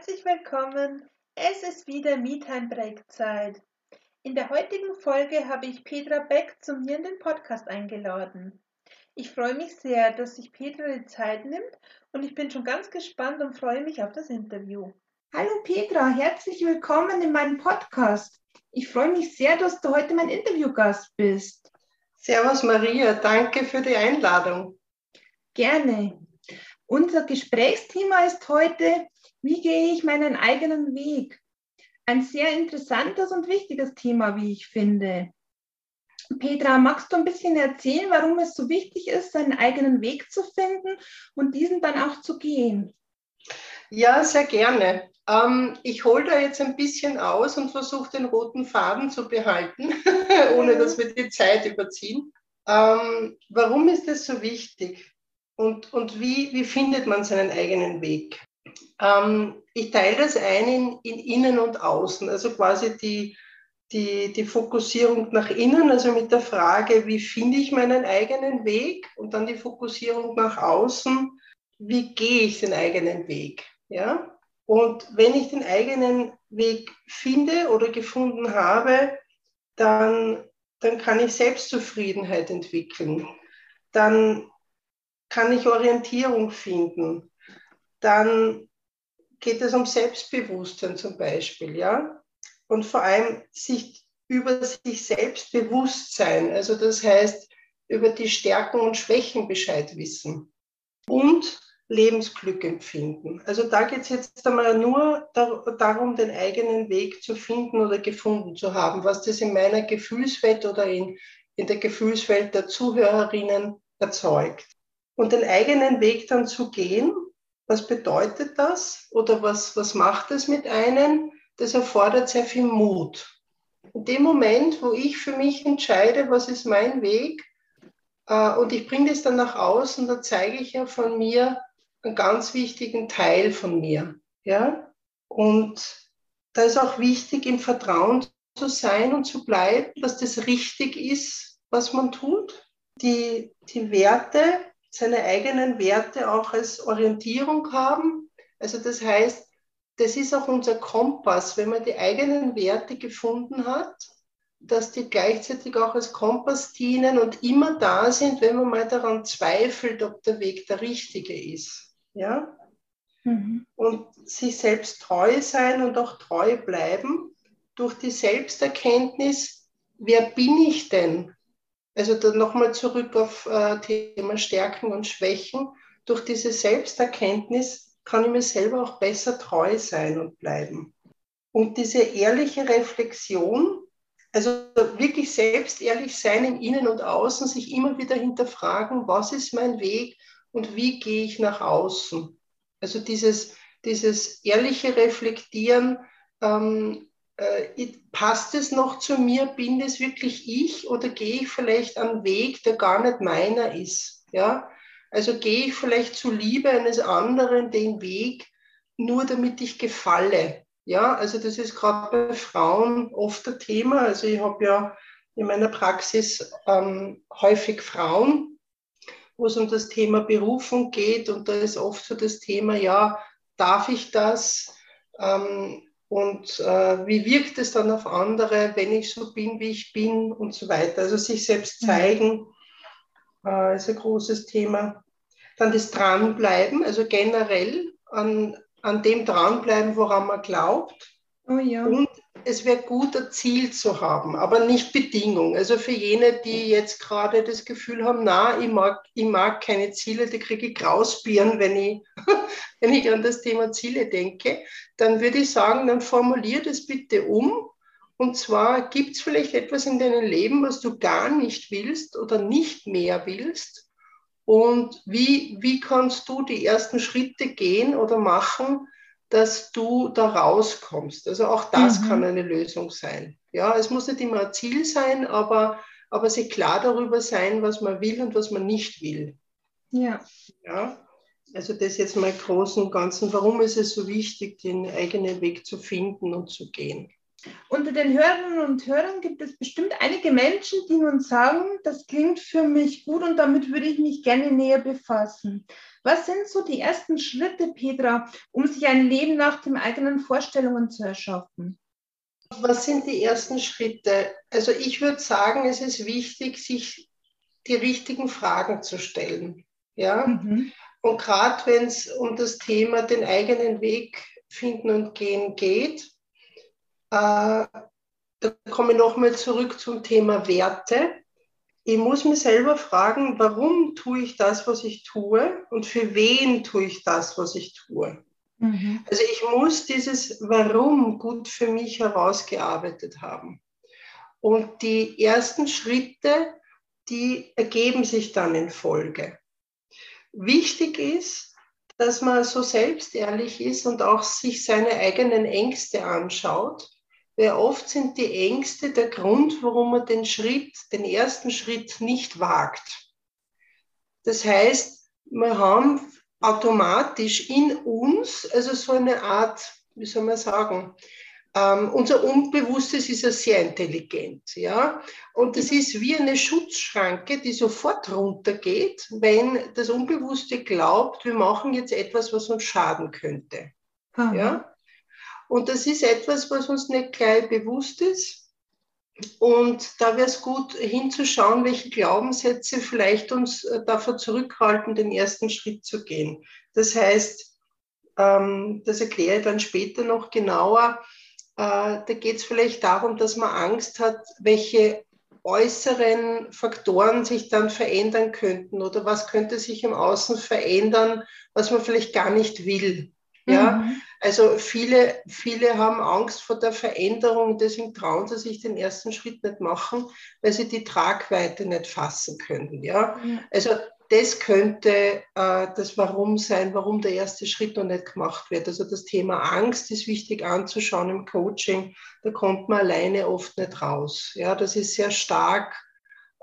Herzlich willkommen. Es ist wieder MeTime Break Zeit. In der heutigen Folge habe ich Petra Beck zu mir in den Podcast eingeladen. Ich freue mich sehr, dass sich Petra die Zeit nimmt und ich bin schon ganz gespannt und freue mich auf das Interview. Hallo Petra, herzlich willkommen in meinem Podcast. Ich freue mich sehr, dass du heute mein Interviewgast bist. Servus Maria, danke für die Einladung. Gerne. Unser Gesprächsthema ist heute, wie gehe ich meinen eigenen Weg? Ein sehr interessantes und wichtiges Thema, wie ich finde. Petra, magst du ein bisschen erzählen, warum es so wichtig ist, seinen eigenen Weg zu finden und diesen dann auch zu gehen? Ja, sehr gerne. Ähm, ich hole da jetzt ein bisschen aus und versuche den roten Faden zu behalten, ohne dass wir die Zeit überziehen. Ähm, warum ist das so wichtig? Und, und wie, wie findet man seinen eigenen Weg? Ähm, ich teile das ein in, in Innen und Außen, also quasi die, die, die Fokussierung nach innen, also mit der Frage, wie finde ich meinen eigenen Weg und dann die Fokussierung nach außen, wie gehe ich den eigenen Weg. Ja? Und wenn ich den eigenen Weg finde oder gefunden habe, dann, dann kann ich Selbstzufriedenheit entwickeln. Dann kann ich Orientierung finden. Dann geht es um Selbstbewusstsein zum Beispiel, ja. Und vor allem sich über sich selbst bewusst sein. Also das heißt, über die Stärken und Schwächen Bescheid wissen. Und Lebensglück empfinden. Also da geht es jetzt einmal nur darum, den eigenen Weg zu finden oder gefunden zu haben, was das in meiner Gefühlswelt oder in, in der Gefühlswelt der Zuhörerinnen erzeugt. Und den eigenen Weg dann zu gehen, was bedeutet das oder was, was macht es mit einem? Das erfordert sehr viel Mut. In dem Moment, wo ich für mich entscheide, was ist mein Weg, äh, und ich bringe das dann nach außen, da zeige ich ja von mir, einen ganz wichtigen Teil von mir. Ja? Und da ist auch wichtig, im Vertrauen zu sein und zu bleiben, dass das richtig ist, was man tut. Die, die Werte, seine eigenen Werte auch als Orientierung haben. Also das heißt, das ist auch unser Kompass, wenn man die eigenen Werte gefunden hat, dass die gleichzeitig auch als Kompass dienen und immer da sind, wenn man mal daran zweifelt, ob der Weg der richtige ist ja. Mhm. Und sich selbst treu sein und auch treu bleiben durch die Selbsterkenntnis, wer bin ich denn? Also dann nochmal zurück auf äh, Thema Stärken und Schwächen. Durch diese Selbsterkenntnis kann ich mir selber auch besser treu sein und bleiben. Und diese ehrliche Reflexion, also wirklich selbst ehrlich sein im Innen und Außen, sich immer wieder hinterfragen, was ist mein Weg, und wie gehe ich nach außen. Also dieses, dieses ehrliche Reflektieren, ähm, äh, passt es noch zu mir, bin es wirklich ich oder gehe ich vielleicht einen Weg, der gar nicht meiner ist. Ja? Also gehe ich vielleicht zu Liebe eines anderen den Weg, nur damit ich gefalle. Ja, also das ist gerade bei Frauen oft ein Thema. Also ich habe ja in meiner Praxis ähm, häufig Frauen, wo es um das Thema Berufung geht. Und da ist oft so das Thema, ja, darf ich das? Ähm, und äh, wie wirkt es dann auf andere, wenn ich so bin, wie ich bin und so weiter. Also sich selbst mhm. zeigen äh, ist ein großes Thema. Dann das Dranbleiben, also generell an, an dem Dranbleiben, woran man glaubt. Oh ja. Und es wäre gut, ein Ziel zu haben, aber nicht Bedingung. Also für jene, die jetzt gerade das Gefühl haben, na, ich mag, ich mag keine Ziele, die kriege ich Grausbieren, wenn ich, wenn ich an das Thema Ziele denke, dann würde ich sagen, dann formulier das bitte um. Und zwar gibt es vielleicht etwas in deinem Leben, was du gar nicht willst oder nicht mehr willst. Und wie, wie kannst du die ersten Schritte gehen oder machen, dass du da rauskommst. Also auch das mhm. kann eine Lösung sein. Ja, es muss nicht immer ein Ziel sein, aber, aber sich klar darüber sein, was man will und was man nicht will. Ja. Ja. Also das jetzt mal Großen und Ganzen. Warum ist es so wichtig, den eigenen Weg zu finden und zu gehen? Unter den Hörerinnen und Hörern gibt es bestimmt einige Menschen, die nun sagen, das klingt für mich gut und damit würde ich mich gerne näher befassen. Was sind so die ersten Schritte, Petra, um sich ein Leben nach den eigenen Vorstellungen zu erschaffen? Was sind die ersten Schritte? Also ich würde sagen, es ist wichtig, sich die richtigen Fragen zu stellen. Ja? Mhm. Und gerade wenn es um das Thema den eigenen Weg finden und gehen geht, äh, da komme ich nochmal zurück zum Thema Werte. Ich muss mir selber fragen, warum tue ich das, was ich tue und für wen tue ich das, was ich tue. Mhm. Also ich muss dieses Warum gut für mich herausgearbeitet haben. Und die ersten Schritte, die ergeben sich dann in Folge. Wichtig ist, dass man so selbstehrlich ist und auch sich seine eigenen Ängste anschaut weil oft sind die Ängste der Grund, warum man den Schritt, den ersten Schritt nicht wagt. Das heißt, wir haben automatisch in uns, also so eine Art, wie soll man sagen, ähm, unser Unbewusstes ist ja sehr intelligent, ja. Und das ist wie eine Schutzschranke, die sofort runtergeht, wenn das Unbewusste glaubt, wir machen jetzt etwas, was uns schaden könnte. Aha. Ja. Und das ist etwas, was uns nicht gleich bewusst ist. Und da wäre es gut hinzuschauen, welche Glaubenssätze vielleicht uns äh, davor zurückhalten, den ersten Schritt zu gehen. Das heißt, ähm, das erkläre ich dann später noch genauer. Äh, da geht es vielleicht darum, dass man Angst hat, welche äußeren Faktoren sich dann verändern könnten oder was könnte sich im Außen verändern, was man vielleicht gar nicht will. Ja, mhm. also viele, viele haben Angst vor der Veränderung, deswegen trauen sie sich den ersten Schritt nicht machen, weil sie die Tragweite nicht fassen können. Ja, mhm. also das könnte äh, das Warum sein, warum der erste Schritt noch nicht gemacht wird. Also das Thema Angst ist wichtig anzuschauen im Coaching. Da kommt man alleine oft nicht raus. Ja, das ist sehr stark.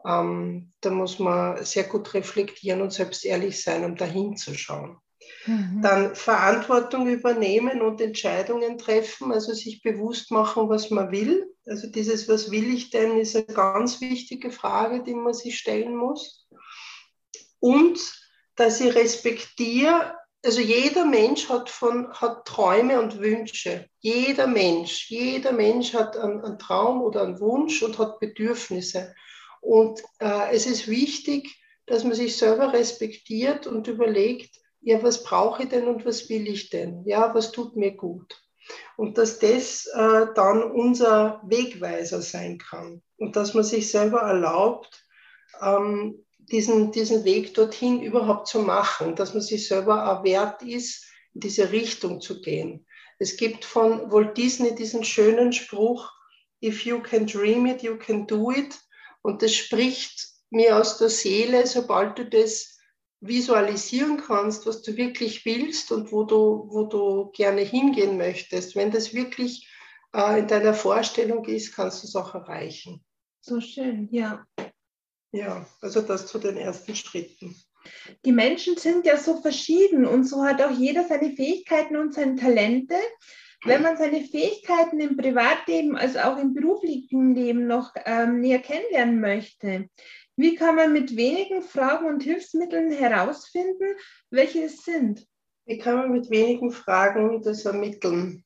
Ähm, da muss man sehr gut reflektieren und selbst ehrlich sein, um da hinzuschauen. Mhm. Dann Verantwortung übernehmen und Entscheidungen treffen, also sich bewusst machen, was man will. Also dieses, was will ich denn, ist eine ganz wichtige Frage, die man sich stellen muss. Und dass ich respektiere, also jeder Mensch hat, von, hat Träume und Wünsche. Jeder Mensch, jeder Mensch hat einen, einen Traum oder einen Wunsch und hat Bedürfnisse. Und äh, es ist wichtig, dass man sich selber respektiert und überlegt, ja, was brauche ich denn und was will ich denn? Ja, was tut mir gut? Und dass das äh, dann unser Wegweiser sein kann und dass man sich selber erlaubt, ähm, diesen, diesen Weg dorthin überhaupt zu machen, dass man sich selber auch wert ist, in diese Richtung zu gehen. Es gibt von Walt Disney diesen schönen Spruch, If you can dream it, you can do it. Und das spricht mir aus der Seele, sobald du das visualisieren kannst, was du wirklich willst und wo du, wo du gerne hingehen möchtest. Wenn das wirklich äh, in deiner Vorstellung ist, kannst du es auch erreichen. So schön, ja. Ja, also das zu den ersten Schritten. Die Menschen sind ja so verschieden und so hat auch jeder seine Fähigkeiten und seine Talente. Wenn man seine Fähigkeiten im Privatleben als auch im beruflichen Leben noch ähm, näher kennenlernen möchte, wie kann man mit wenigen Fragen und Hilfsmitteln herausfinden, welche es sind? Wie kann man mit wenigen Fragen das ermitteln?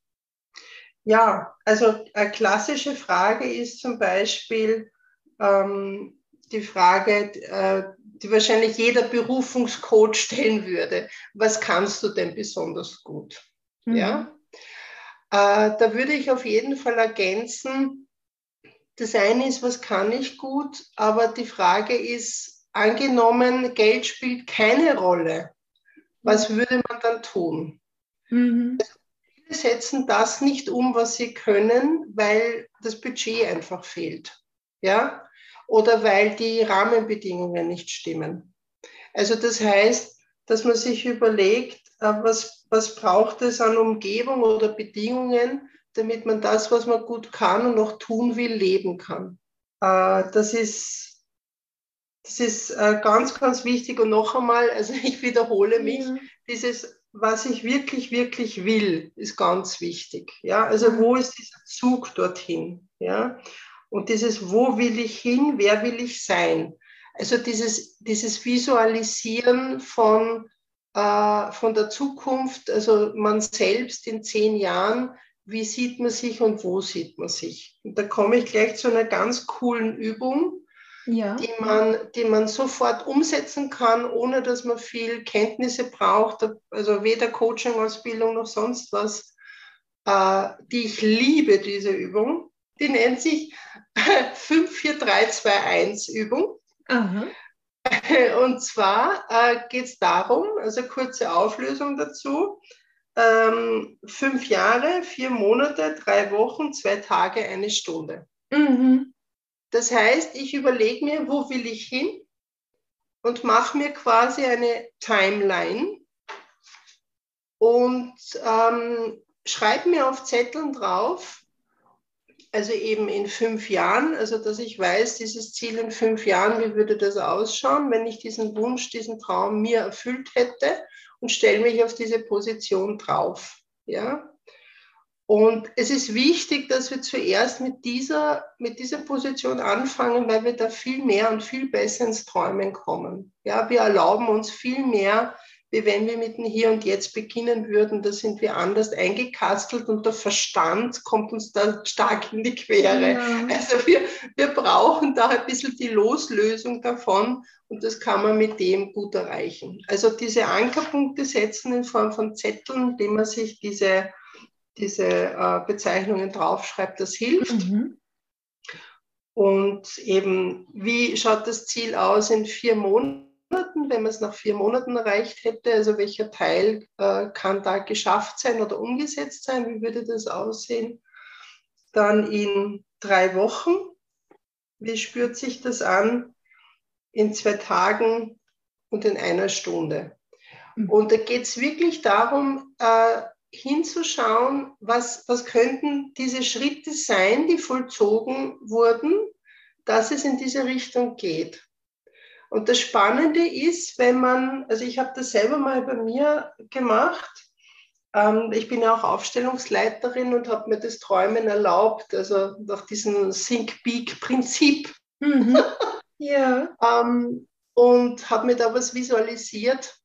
Ja, also eine klassische Frage ist zum Beispiel ähm, die Frage, äh, die wahrscheinlich jeder Berufungscoach stellen würde. Was kannst du denn besonders gut? Mhm. Ja, äh, da würde ich auf jeden Fall ergänzen, das eine ist, was kann ich gut, aber die Frage ist, angenommen, Geld spielt keine Rolle, was mhm. würde man dann tun? Mhm. Viele setzen das nicht um, was sie können, weil das Budget einfach fehlt. Ja? Oder weil die Rahmenbedingungen nicht stimmen. Also das heißt, dass man sich überlegt, äh, was, was braucht es an Umgebung oder Bedingungen, damit man das, was man gut kann und noch tun will, leben kann. Äh, das ist, das ist äh, ganz, ganz wichtig. Und noch einmal, also ich wiederhole mich, ja. dieses was ich wirklich, wirklich will, ist ganz wichtig. Ja, also wo ist dieser Zug dorthin? Ja, und dieses, wo will ich hin, wer will ich sein? Also dieses, dieses Visualisieren von, äh, von der Zukunft, also man selbst in zehn Jahren, wie sieht man sich und wo sieht man sich? Und da komme ich gleich zu einer ganz coolen Übung, ja. die, man, die man sofort umsetzen kann, ohne dass man viel Kenntnisse braucht, also weder Coaching-Ausbildung noch sonst was, äh, die ich liebe, diese Übung. Die nennt sich 54321 Übung. Aha. Und zwar äh, geht es darum, also kurze Auflösung dazu, ähm, fünf Jahre, vier Monate, drei Wochen, zwei Tage, eine Stunde. Mhm. Das heißt, ich überlege mir, wo will ich hin und mache mir quasi eine Timeline und ähm, schreibe mir auf Zetteln drauf, also eben in fünf Jahren, also dass ich weiß, dieses Ziel in fünf Jahren, wie würde das ausschauen, wenn ich diesen Wunsch, diesen Traum mir erfüllt hätte und stelle mich auf diese Position drauf. Ja? Und es ist wichtig, dass wir zuerst mit dieser, mit dieser Position anfangen, weil wir da viel mehr und viel besser ins Träumen kommen. Ja, wir erlauben uns viel mehr, wie wenn wir mit dem Hier und Jetzt beginnen würden. Da sind wir anders eingekastelt und der Verstand kommt uns da stark in die Quere. Ja. Also wir, wir brauchen da ein bisschen die Loslösung davon und das kann man mit dem gut erreichen. Also diese Ankerpunkte setzen in Form von Zetteln, indem man sich diese diese äh, Bezeichnungen draufschreibt, das hilft. Mhm. Und eben, wie schaut das Ziel aus in vier Monaten, wenn man es nach vier Monaten erreicht hätte? Also welcher Teil äh, kann da geschafft sein oder umgesetzt sein? Wie würde das aussehen? Dann in drei Wochen, wie spürt sich das an? In zwei Tagen und in einer Stunde. Mhm. Und da geht es wirklich darum, äh, hinzuschauen, was, was könnten diese Schritte sein, die vollzogen wurden, dass es in diese Richtung geht. Und das Spannende ist, wenn man, also ich habe das selber mal bei mir gemacht, ähm, ich bin ja auch Aufstellungsleiterin und habe mir das Träumen erlaubt, also nach diesem Think-Peak-Prinzip. Mhm. Ja. ähm, und habe mir da was visualisiert,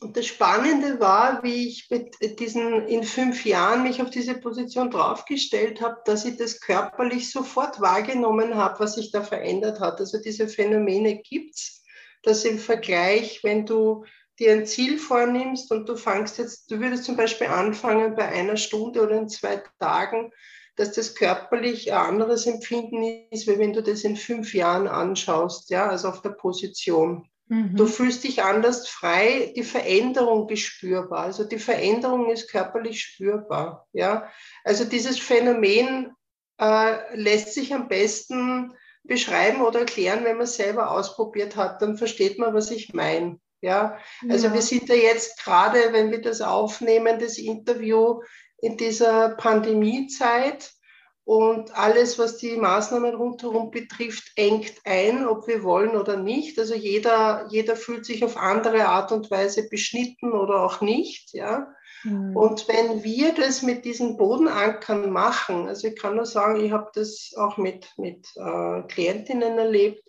und das Spannende war, wie ich mit diesen in fünf Jahren mich auf diese Position draufgestellt habe, dass ich das körperlich sofort wahrgenommen habe, was sich da verändert hat. Also diese Phänomene gibt es, dass im Vergleich, wenn du dir ein Ziel vornimmst und du fangst jetzt, du würdest zum Beispiel anfangen bei einer Stunde oder in zwei Tagen, dass das körperlich ein anderes Empfinden ist, wie wenn du das in fünf Jahren anschaust, ja, also auf der Position. Mhm. Du fühlst dich anders frei, die Veränderung ist spürbar. Also die Veränderung ist körperlich spürbar. Ja? Also dieses Phänomen äh, lässt sich am besten beschreiben oder erklären, wenn man es selber ausprobiert hat. Dann versteht man, was ich meine. Ja? Also ja. wir sind ja jetzt gerade, wenn wir das aufnehmen, das Interview in dieser Pandemiezeit. Und alles, was die Maßnahmen rundherum betrifft, engt ein, ob wir wollen oder nicht. Also jeder, jeder fühlt sich auf andere Art und Weise beschnitten oder auch nicht. Ja? Mhm. Und wenn wir das mit diesen Bodenankern machen, also ich kann nur sagen, ich habe das auch mit, mit äh, Klientinnen erlebt,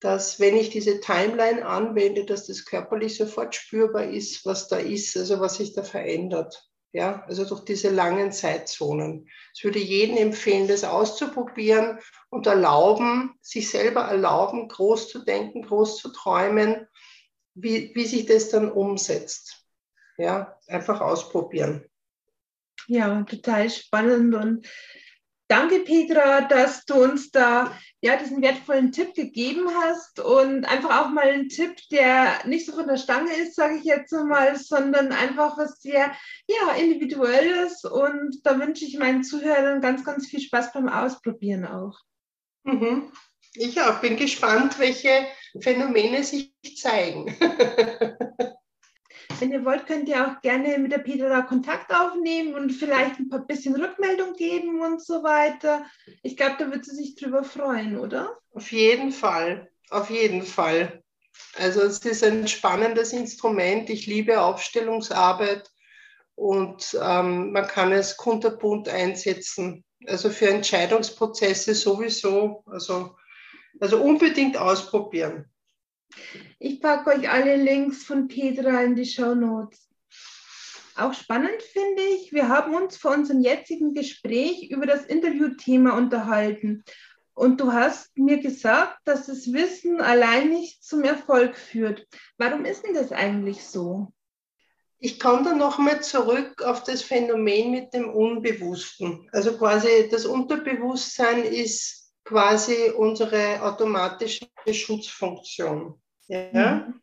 dass wenn ich diese Timeline anwende, dass das körperlich sofort spürbar ist, was da ist, also was sich da verändert. Ja, also durch diese langen Zeitzonen. Ich würde jedem empfehlen, das auszuprobieren und erlauben, sich selber erlauben, groß zu denken, groß zu träumen, wie, wie sich das dann umsetzt. Ja, einfach ausprobieren. Ja, total spannend und Danke, Petra, dass du uns da ja, diesen wertvollen Tipp gegeben hast und einfach auch mal ein Tipp, der nicht so von der Stange ist, sage ich jetzt mal, sondern einfach was sehr ja, individuelles. Und da wünsche ich meinen Zuhörern ganz, ganz viel Spaß beim Ausprobieren auch. Mhm. Ich auch bin gespannt, welche Phänomene sich zeigen. Wenn ihr wollt, könnt ihr auch gerne mit der Petra Kontakt aufnehmen und vielleicht ein paar bisschen Rückmeldung geben und so weiter. Ich glaube, da wird sie sich drüber freuen, oder? Auf jeden Fall, auf jeden Fall. Also es ist ein spannendes Instrument. Ich liebe Aufstellungsarbeit und ähm, man kann es kunterbunt einsetzen. Also für Entscheidungsprozesse sowieso. Also, also unbedingt ausprobieren. Ich packe euch alle Links von Petra in die Show Notes. Auch spannend finde ich, wir haben uns vor unserem jetzigen Gespräch über das Interviewthema unterhalten. Und du hast mir gesagt, dass das Wissen allein nicht zum Erfolg führt. Warum ist denn das eigentlich so? Ich komme dann nochmal zurück auf das Phänomen mit dem Unbewussten. Also quasi das Unterbewusstsein ist quasi unsere automatische Schutzfunktion. Ja? Mhm.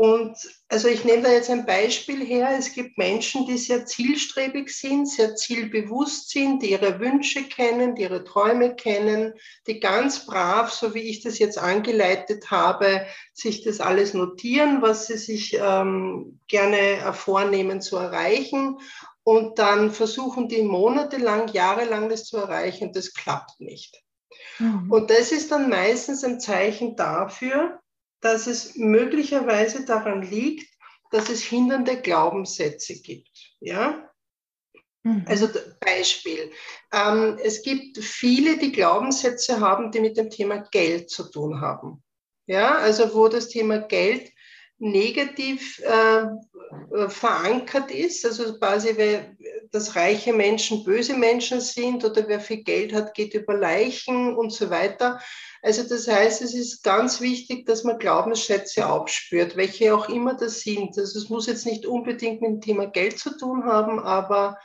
Und also ich nehme da jetzt ein Beispiel her. Es gibt Menschen, die sehr zielstrebig sind, sehr zielbewusst sind, die ihre Wünsche kennen, die ihre Träume kennen, die ganz brav, so wie ich das jetzt angeleitet habe, sich das alles notieren, was sie sich ähm, gerne vornehmen zu erreichen. Und dann versuchen die monatelang, jahrelang das zu erreichen. Das klappt nicht. Mhm. Und das ist dann meistens ein Zeichen dafür, dass es möglicherweise daran liegt, dass es hindernde Glaubenssätze gibt. Ja? Mhm. Also Beispiel. Ähm, es gibt viele, die Glaubenssätze haben, die mit dem Thema Geld zu tun haben. Ja, also wo das Thema Geld negativ äh, äh verankert ist, also quasi, dass reiche Menschen böse Menschen sind oder wer viel Geld hat, geht über Leichen und so weiter. Also das heißt, es ist ganz wichtig, dass man Glaubensschätze aufspürt, welche auch immer das sind. Also es muss jetzt nicht unbedingt mit dem Thema Geld zu tun haben, aber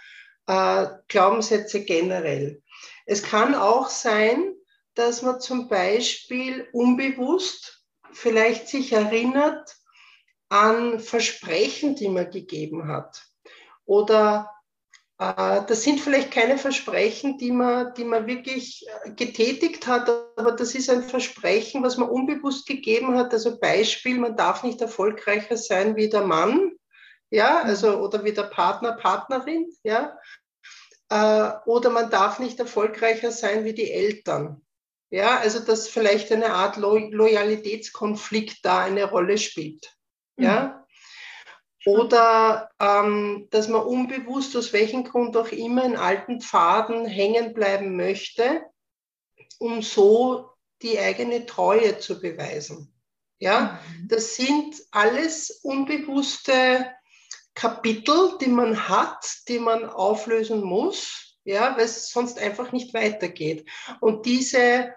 äh, Glaubenssätze generell. Es kann auch sein, dass man zum Beispiel unbewusst vielleicht sich erinnert an Versprechen, die man gegeben hat oder das sind vielleicht keine Versprechen, die man, die man wirklich äh, getätigt hat, aber das ist ein Versprechen, was man unbewusst gegeben hat. Also Beispiel, man darf nicht erfolgreicher sein wie der Mann, ja, mhm. also oder wie der Partner, Partnerin, ja, äh, oder man darf nicht erfolgreicher sein wie die Eltern. Ja, also dass vielleicht eine Art Lo Loyalitätskonflikt da eine Rolle spielt. Ja. Oder ähm, dass man unbewusst, aus welchem Grund auch immer, in alten Pfaden hängen bleiben möchte, um so die eigene Treue zu beweisen. Ja, mhm. das sind alles unbewusste Kapitel, die man hat, die man auflösen muss, ja, weil es sonst einfach nicht weitergeht. Und diese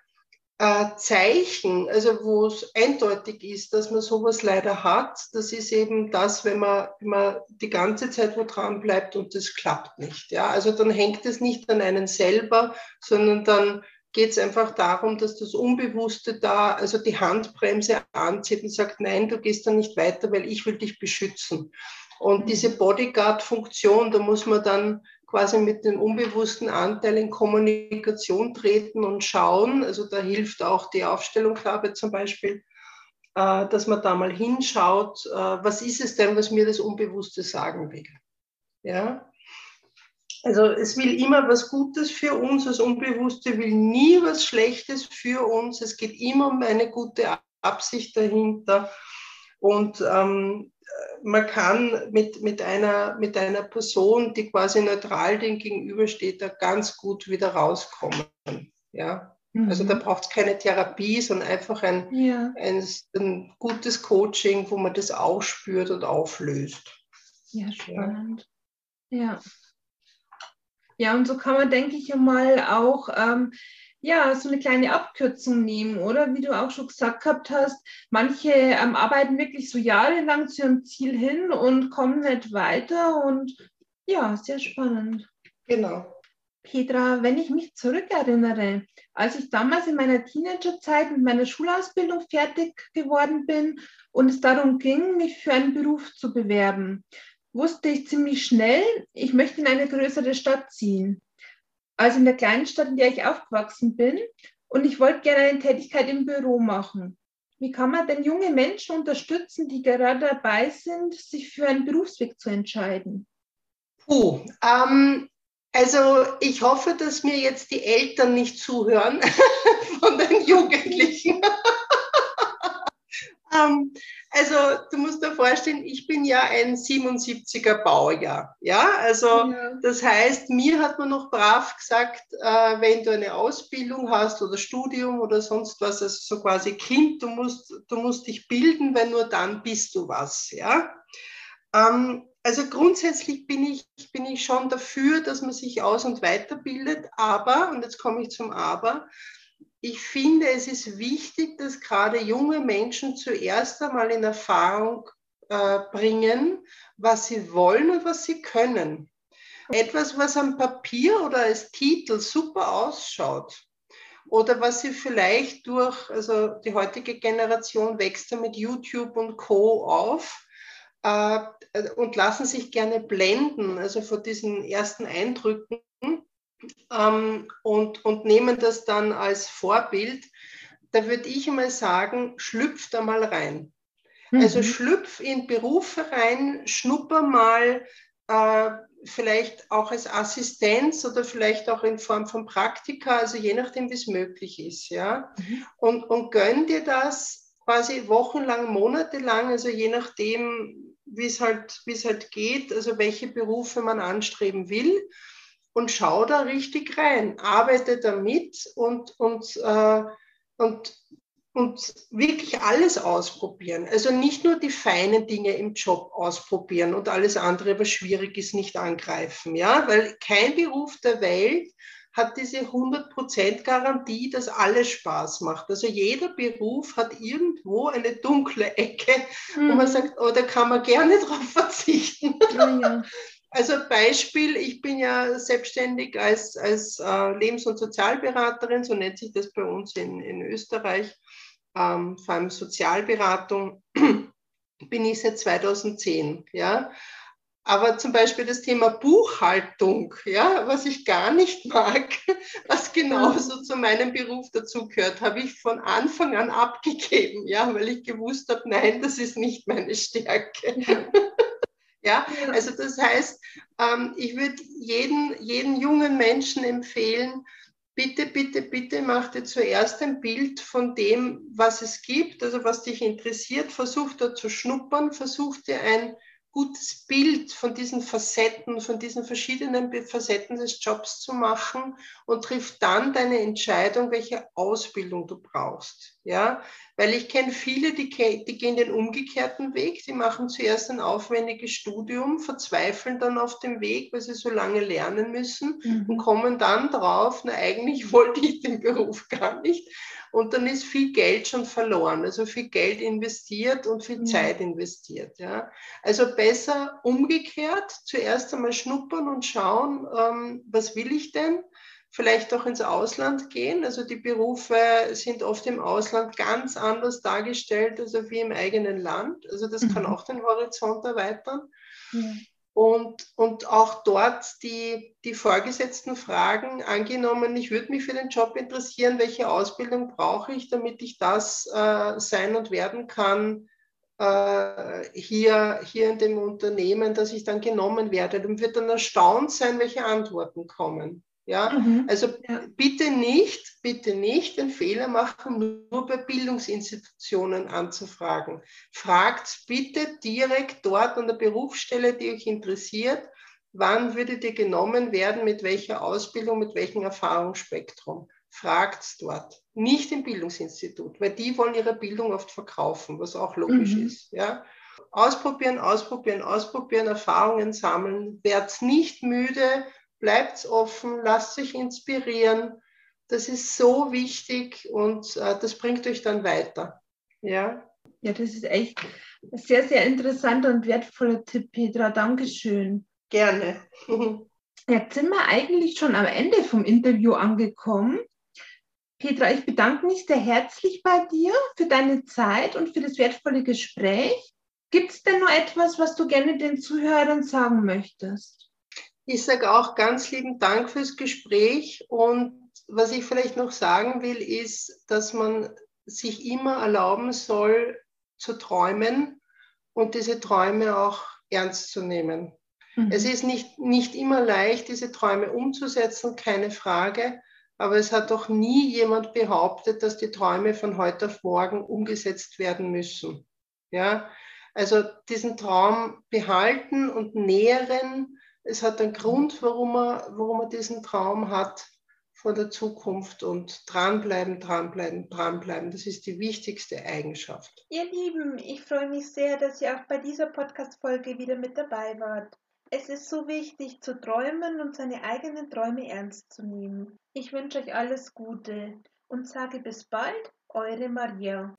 äh, Zeichen, also wo es eindeutig ist, dass man sowas leider hat, das ist eben das, wenn man, wenn man die ganze Zeit wo dran bleibt und das klappt nicht. Ja? Also dann hängt es nicht an einen selber, sondern dann geht es einfach darum, dass das Unbewusste da, also die Handbremse anzieht und sagt, nein, du gehst da nicht weiter, weil ich will dich beschützen. Und mhm. diese Bodyguard-Funktion, da muss man dann quasi mit dem unbewussten Anteil in Kommunikation treten und schauen. Also da hilft auch die Aufstellungsarbeit zum Beispiel, äh, dass man da mal hinschaut, äh, was ist es denn, was mir das Unbewusste sagen will. Ja? Also es will immer was Gutes für uns, das Unbewusste will nie was Schlechtes für uns. Es geht immer um eine gute Absicht dahinter. Und ähm, man kann mit, mit, einer, mit einer Person, die quasi neutral dem gegenübersteht, da ganz gut wieder rauskommen. Ja? Mhm. Also da mhm. braucht es keine Therapie, sondern einfach ein, ja. ein, ein, gutes Coaching, wo man das aufspürt und auflöst. Ja, spannend. Ja. ja. Ja, und so kann man, denke ich, mal auch ähm, ja, so eine kleine Abkürzung nehmen, oder? Wie du auch schon gesagt gehabt hast, manche ähm, arbeiten wirklich so jahrelang zu ihrem Ziel hin und kommen nicht weiter und ja, sehr spannend. Genau. Petra, wenn ich mich zurückerinnere, als ich damals in meiner Teenagerzeit mit meiner Schulausbildung fertig geworden bin und es darum ging, mich für einen Beruf zu bewerben, wusste ich ziemlich schnell, ich möchte in eine größere Stadt ziehen also in der kleinen Stadt, in der ich aufgewachsen bin. Und ich wollte gerne eine Tätigkeit im Büro machen. Wie kann man denn junge Menschen unterstützen, die gerade dabei sind, sich für einen Berufsweg zu entscheiden? Puh, ähm, also ich hoffe, dass mir jetzt die Eltern nicht zuhören von den Jugendlichen. Ähm, also du musst dir vorstellen, ich bin ja ein 77er Baujahr. Ja, also ja. das heißt, mir hat man noch brav gesagt, äh, wenn du eine Ausbildung hast oder Studium oder sonst was, also so quasi Kind, du musst, du musst dich bilden, weil nur dann bist du was. Ja. Ähm, also grundsätzlich bin ich, bin ich schon dafür, dass man sich aus- und weiterbildet, aber, und jetzt komme ich zum Aber, ich finde, es ist wichtig, dass gerade junge Menschen zuerst einmal in Erfahrung äh, bringen, was sie wollen und was sie können. Etwas, was am Papier oder als Titel super ausschaut oder was sie vielleicht durch, also die heutige Generation wächst ja mit YouTube und Co auf äh, und lassen sich gerne blenden, also vor diesen ersten Eindrücken ähm, und, und nehmen das dann als Vorbild, da würde ich mal sagen, schlüpft da mal rein. Mhm. Also schlüpf in Berufe rein, schnupper mal äh, vielleicht auch als Assistenz oder vielleicht auch in Form von Praktika, also je nachdem, wie es möglich ist, ja. Mhm. Und, und gönn dir das quasi wochenlang, monatelang, also je nachdem, wie es halt, wie es halt geht, also welche Berufe man anstreben will und schau da richtig rein, arbeite damit und, und, äh, und, und wirklich alles ausprobieren. Also nicht nur die feinen Dinge im Job ausprobieren und alles andere, was schwierig ist, nicht angreifen. Ja? Weil kein Beruf der Welt hat diese 100% Garantie, dass alles Spaß macht. Also jeder Beruf hat irgendwo eine dunkle Ecke, mhm. wo man mhm. sagt, oh, da kann man gerne drauf verzichten. Ja, ja. Also Beispiel, ich bin ja selbstständig als, als äh, Lebens- und Sozialberaterin, so nennt sich das bei uns in, in Österreich, ähm, vor allem Sozialberatung, bin ich seit 2010. Ja? Aber zum Beispiel das Thema Buchhaltung, ja, was ich gar nicht mag, was genauso zu meinem Beruf dazugehört, habe ich von Anfang an abgegeben, ja, weil ich gewusst habe, nein, das ist nicht meine Stärke. Ja. Also das heißt, ähm, ich würde jeden, jeden jungen Menschen empfehlen, bitte, bitte, bitte mach dir zuerst ein Bild von dem, was es gibt, also was dich interessiert, versuch da zu schnuppern, versuch dir ein gutes Bild von diesen Facetten, von diesen verschiedenen Facetten des Jobs zu machen und triff dann deine Entscheidung, welche Ausbildung du brauchst. Ja, weil ich kenne viele, die, die gehen den umgekehrten Weg, die machen zuerst ein aufwendiges Studium, verzweifeln dann auf dem Weg, weil sie so lange lernen müssen mhm. und kommen dann drauf, na eigentlich wollte ich den Beruf gar nicht und dann ist viel Geld schon verloren, also viel Geld investiert und viel mhm. Zeit investiert. Ja. Also besser umgekehrt, zuerst einmal schnuppern und schauen, ähm, was will ich denn? Vielleicht auch ins Ausland gehen. Also die Berufe sind oft im Ausland ganz anders dargestellt, also wie im eigenen Land. Also das mhm. kann auch den Horizont erweitern. Mhm. Und, und auch dort die, die Vorgesetzten fragen, angenommen, ich würde mich für den Job interessieren, welche Ausbildung brauche ich, damit ich das äh, sein und werden kann, äh, hier, hier in dem Unternehmen, dass ich dann genommen werde. Und wird dann erstaunt sein, welche Antworten kommen. Ja, mhm. also ja. bitte nicht, bitte nicht den Fehler machen, nur bei Bildungsinstitutionen anzufragen. Fragt bitte direkt dort an der Berufsstelle, die euch interessiert, wann würdet ihr genommen werden, mit welcher Ausbildung, mit welchem Erfahrungsspektrum. Fragt dort, nicht im Bildungsinstitut, weil die wollen ihre Bildung oft verkaufen, was auch logisch mhm. ist. Ja? Ausprobieren, ausprobieren, ausprobieren, Erfahrungen sammeln, werdet nicht müde, bleibt offen, lasst sich inspirieren. Das ist so wichtig und äh, das bringt euch dann weiter. Ja. Ja, das ist echt ein sehr, sehr interessanter und wertvoller Tipp, Petra. Dankeschön. Gerne. Jetzt sind wir eigentlich schon am Ende vom Interview angekommen. Petra, ich bedanke mich sehr herzlich bei dir für deine Zeit und für das wertvolle Gespräch. Gibt es denn noch etwas, was du gerne den Zuhörern sagen möchtest? Ich sage auch ganz lieben Dank fürs Gespräch und was ich vielleicht noch sagen will, ist, dass man sich immer erlauben soll zu träumen und diese Träume auch ernst zu nehmen. Mhm. Es ist nicht, nicht immer leicht, diese Träume umzusetzen, keine Frage, aber es hat doch nie jemand behauptet, dass die Träume von heute auf morgen umgesetzt werden müssen. Ja, also diesen Traum behalten und nähren. Es hat einen Grund, warum man, warum man diesen Traum hat von der Zukunft und dranbleiben, dranbleiben, dranbleiben. Das ist die wichtigste Eigenschaft. Ihr Lieben, ich freue mich sehr, dass ihr auch bei dieser Podcast-Folge wieder mit dabei wart. Es ist so wichtig zu träumen und seine eigenen Träume ernst zu nehmen. Ich wünsche euch alles Gute und sage bis bald, eure Maria.